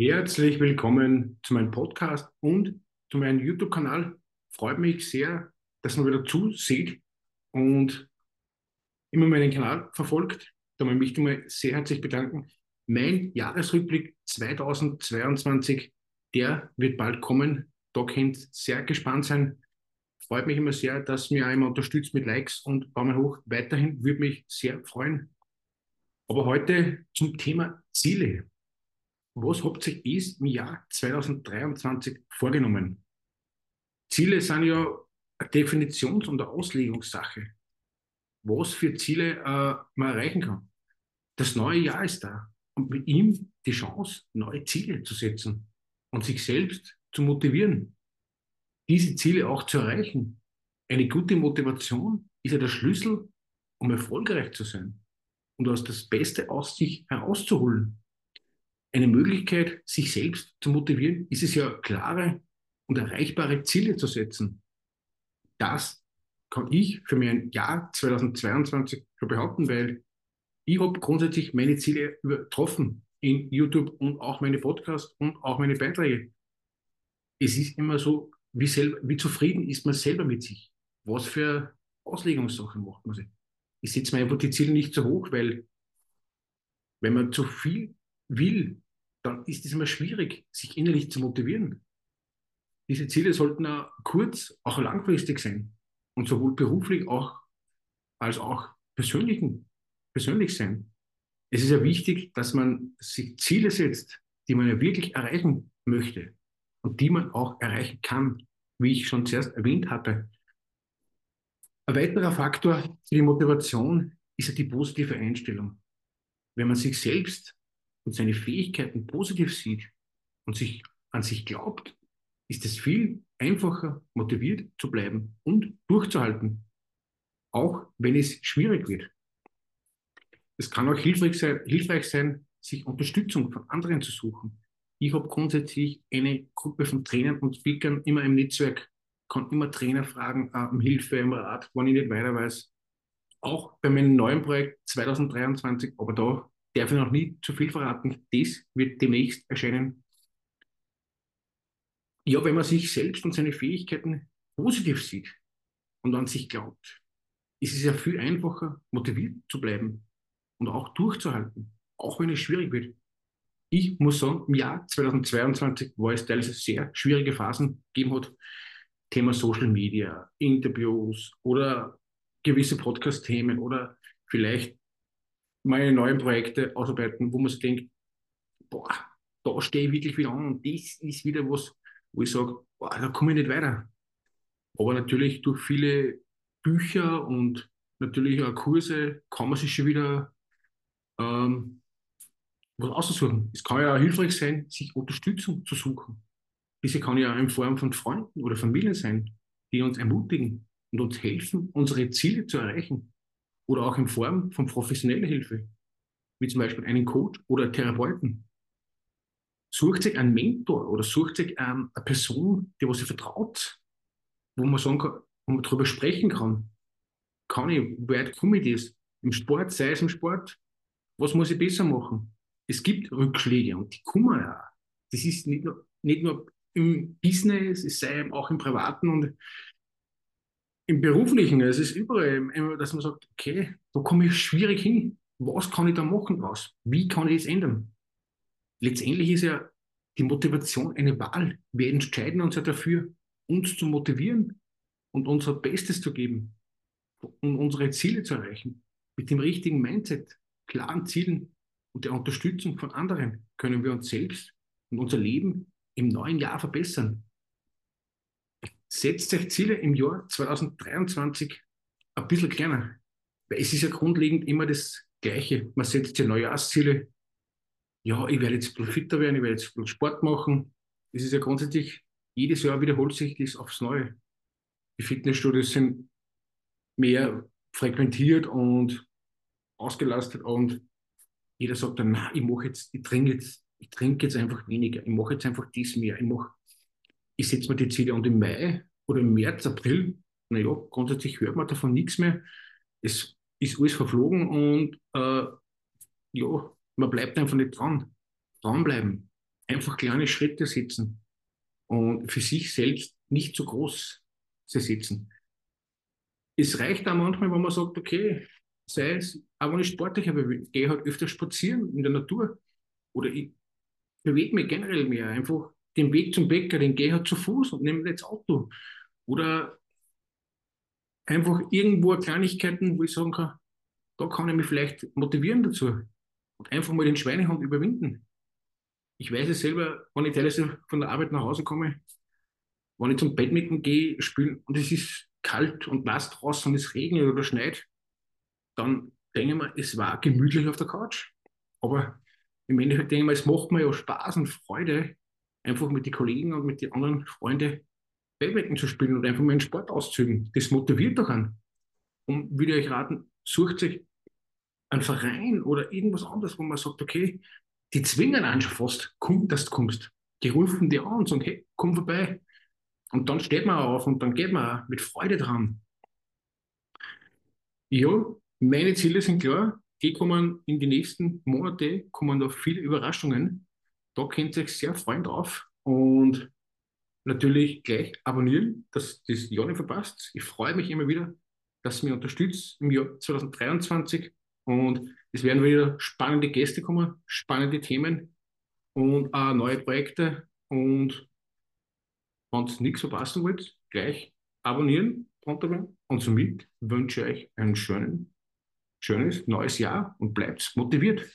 Herzlich willkommen zu meinem Podcast und zu meinem YouTube-Kanal. Freut mich sehr, dass man wieder zuseht und immer meinen Kanal verfolgt. Da möchte ich mich sehr herzlich bedanken. Mein Jahresrückblick 2022, der wird bald kommen. Da könnt ihr sehr gespannt sein. Freut mich immer sehr, dass mir einmal unterstützt mit Likes und Daumen hoch. Weiterhin würde mich sehr freuen. Aber heute zum Thema Ziele. Was habt ihr erst im Jahr 2023 vorgenommen? Ziele sind ja eine Definitions- und eine Auslegungssache. Was für Ziele äh, man erreichen kann. Das neue Jahr ist da und mit ihm die Chance, neue Ziele zu setzen und sich selbst zu motivieren, diese Ziele auch zu erreichen. Eine gute Motivation ist ja der Schlüssel, um erfolgreich zu sein und aus das Beste aus sich herauszuholen eine Möglichkeit, sich selbst zu motivieren, ist es ja, klare und erreichbare Ziele zu setzen. Das kann ich für mein Jahr 2022 schon behaupten, weil ich habe grundsätzlich meine Ziele übertroffen in YouTube und auch meine Podcasts und auch meine Beiträge. Es ist immer so, wie, selber, wie zufrieden ist man selber mit sich? Was für Auslegungssachen macht man sich? Ich setze mir einfach die Ziele nicht so hoch, weil wenn man zu viel will, dann ist es immer schwierig, sich innerlich zu motivieren. Diese Ziele sollten auch kurz, auch langfristig sein und sowohl beruflich auch als auch persönlichen, persönlich sein. Es ist ja wichtig, dass man sich Ziele setzt, die man ja wirklich erreichen möchte und die man auch erreichen kann, wie ich schon zuerst erwähnt hatte. Ein weiterer Faktor für die Motivation ist ja die positive Einstellung. Wenn man sich selbst und seine Fähigkeiten positiv sieht und sich an sich glaubt, ist es viel einfacher, motiviert zu bleiben und durchzuhalten, auch wenn es schwierig wird. Es kann auch hilfreich sein, hilfreich sein, sich Unterstützung von anderen zu suchen. Ich habe grundsätzlich eine Gruppe von Trainern und Speakern immer im Netzwerk, kann immer Trainer fragen äh, um Hilfe, um Rat, wenn ich nicht weiter weiß. Auch bei meinem neuen Projekt 2023, aber da darf ich noch nie zu viel verraten. Das wird demnächst erscheinen. Ja, wenn man sich selbst und seine Fähigkeiten positiv sieht und an sich glaubt, ist es ja viel einfacher, motiviert zu bleiben und auch durchzuhalten, auch wenn es schwierig wird. Ich muss sagen, im Jahr 2022 war es teilweise sehr schwierige Phasen gegeben hat. Thema Social Media, Interviews oder gewisse Podcast-Themen oder vielleicht meine neuen Projekte ausarbeiten, wo man sich denkt, boah, da stehe ich wirklich wieder an und das ist wieder was, wo ich sage, boah, da komme ich nicht weiter. Aber natürlich durch viele Bücher und natürlich auch Kurse kann man sich schon wieder ähm, was aussuchen. Es kann ja auch hilfreich sein, sich Unterstützung zu suchen. Diese kann ja auch in Form von Freunden oder Familien sein, die uns ermutigen und uns helfen, unsere Ziele zu erreichen oder auch in Form von professioneller Hilfe, wie zum Beispiel einen Coach oder Therapeuten. Sucht sich einen Mentor oder sucht sich ähm, eine Person, die was ihr vertraut, wo man sagen kann, wo man darüber sprechen kann. Kann ich, weit komme ich das? Im Sport, sei es im Sport, was muss ich besser machen? Es gibt Rückschläge und die kommen ja. Das ist nicht nur, nicht nur im Business, es sei auch im Privaten und im Beruflichen, es ist überall, dass man sagt, okay, da komme ich schwierig hin. Was kann ich da machen draus? Wie kann ich es ändern? Letztendlich ist ja die Motivation eine Wahl. Wir entscheiden uns ja dafür, uns zu motivieren und unser Bestes zu geben, um unsere Ziele zu erreichen. Mit dem richtigen Mindset, klaren Zielen und der Unterstützung von anderen können wir uns selbst und unser Leben im neuen Jahr verbessern setzt euch Ziele im Jahr 2023 ein bisschen kleiner. Weil es ist ja grundlegend immer das Gleiche. Man setzt sich Neujahrsziele. Ja, ich werde jetzt fitter werden, ich werde jetzt Sport machen. Das ist ja grundsätzlich, jedes Jahr wiederholt sich das aufs Neue. Die Fitnessstudios sind mehr frequentiert und ausgelastet und jeder sagt dann, na, ich mache jetzt, ich trinke jetzt, ich trinke jetzt einfach weniger, ich mache jetzt einfach dies mehr, ich mache ich setze mir die Ziele und im Mai oder im März, April, naja, grundsätzlich hört man davon nichts mehr. Es ist alles verflogen und äh, ja, man bleibt einfach nicht dran. Dranbleiben. einfach kleine Schritte setzen und für sich selbst nicht zu groß zu setzen. Es reicht auch manchmal, wenn man sagt, okay, sei es, auch wenn ich sportlicher bin, gehe halt öfter spazieren in der Natur oder ich bewege mich generell mehr. Einfach den Weg zum Bäcker, den gehe ich halt zu Fuß und nehme jetzt Auto. Oder einfach irgendwo Kleinigkeiten, wo ich sagen kann, da kann ich mich vielleicht motivieren dazu und einfach mal den Schweinehund überwinden. Ich weiß es selber, wenn ich teilweise von der Arbeit nach Hause komme, wenn ich zum Badminton gehe, spielen und es ist kalt und nass draußen und es regnet oder schneit, dann denke ich mir, es war gemütlich auf der Couch. Aber im Endeffekt denke ich mir, es macht mir ja Spaß und Freude, einfach mit den Kollegen und mit den anderen Freunden Badminton zu spielen und einfach meinen Sport auszuüben. Das motiviert doch an. Und würde ich euch raten, sucht euch einen Verein oder irgendwas anderes, wo man sagt, okay, die zwingen einen schon fast, komm, dass du kommst. Die rufen dir an und sagen, hey, komm vorbei. Und dann steht man auf und dann geht man auch mit Freude dran. Ja, meine Ziele sind klar. Die kommen in die nächsten Monate, kommen da viele Überraschungen. Da könnt ihr euch sehr freuen drauf. Und natürlich gleich abonnieren, dass das ja nicht verpasst. Ich freue mich immer wieder, dass ihr mich unterstützt im Jahr 2023 und es werden wieder spannende Gäste kommen, spannende Themen und auch neue Projekte und wenn ihr nichts verpassen wollt, gleich abonnieren, und somit wünsche ich euch ein schönen, schönes neues Jahr und bleibt motiviert.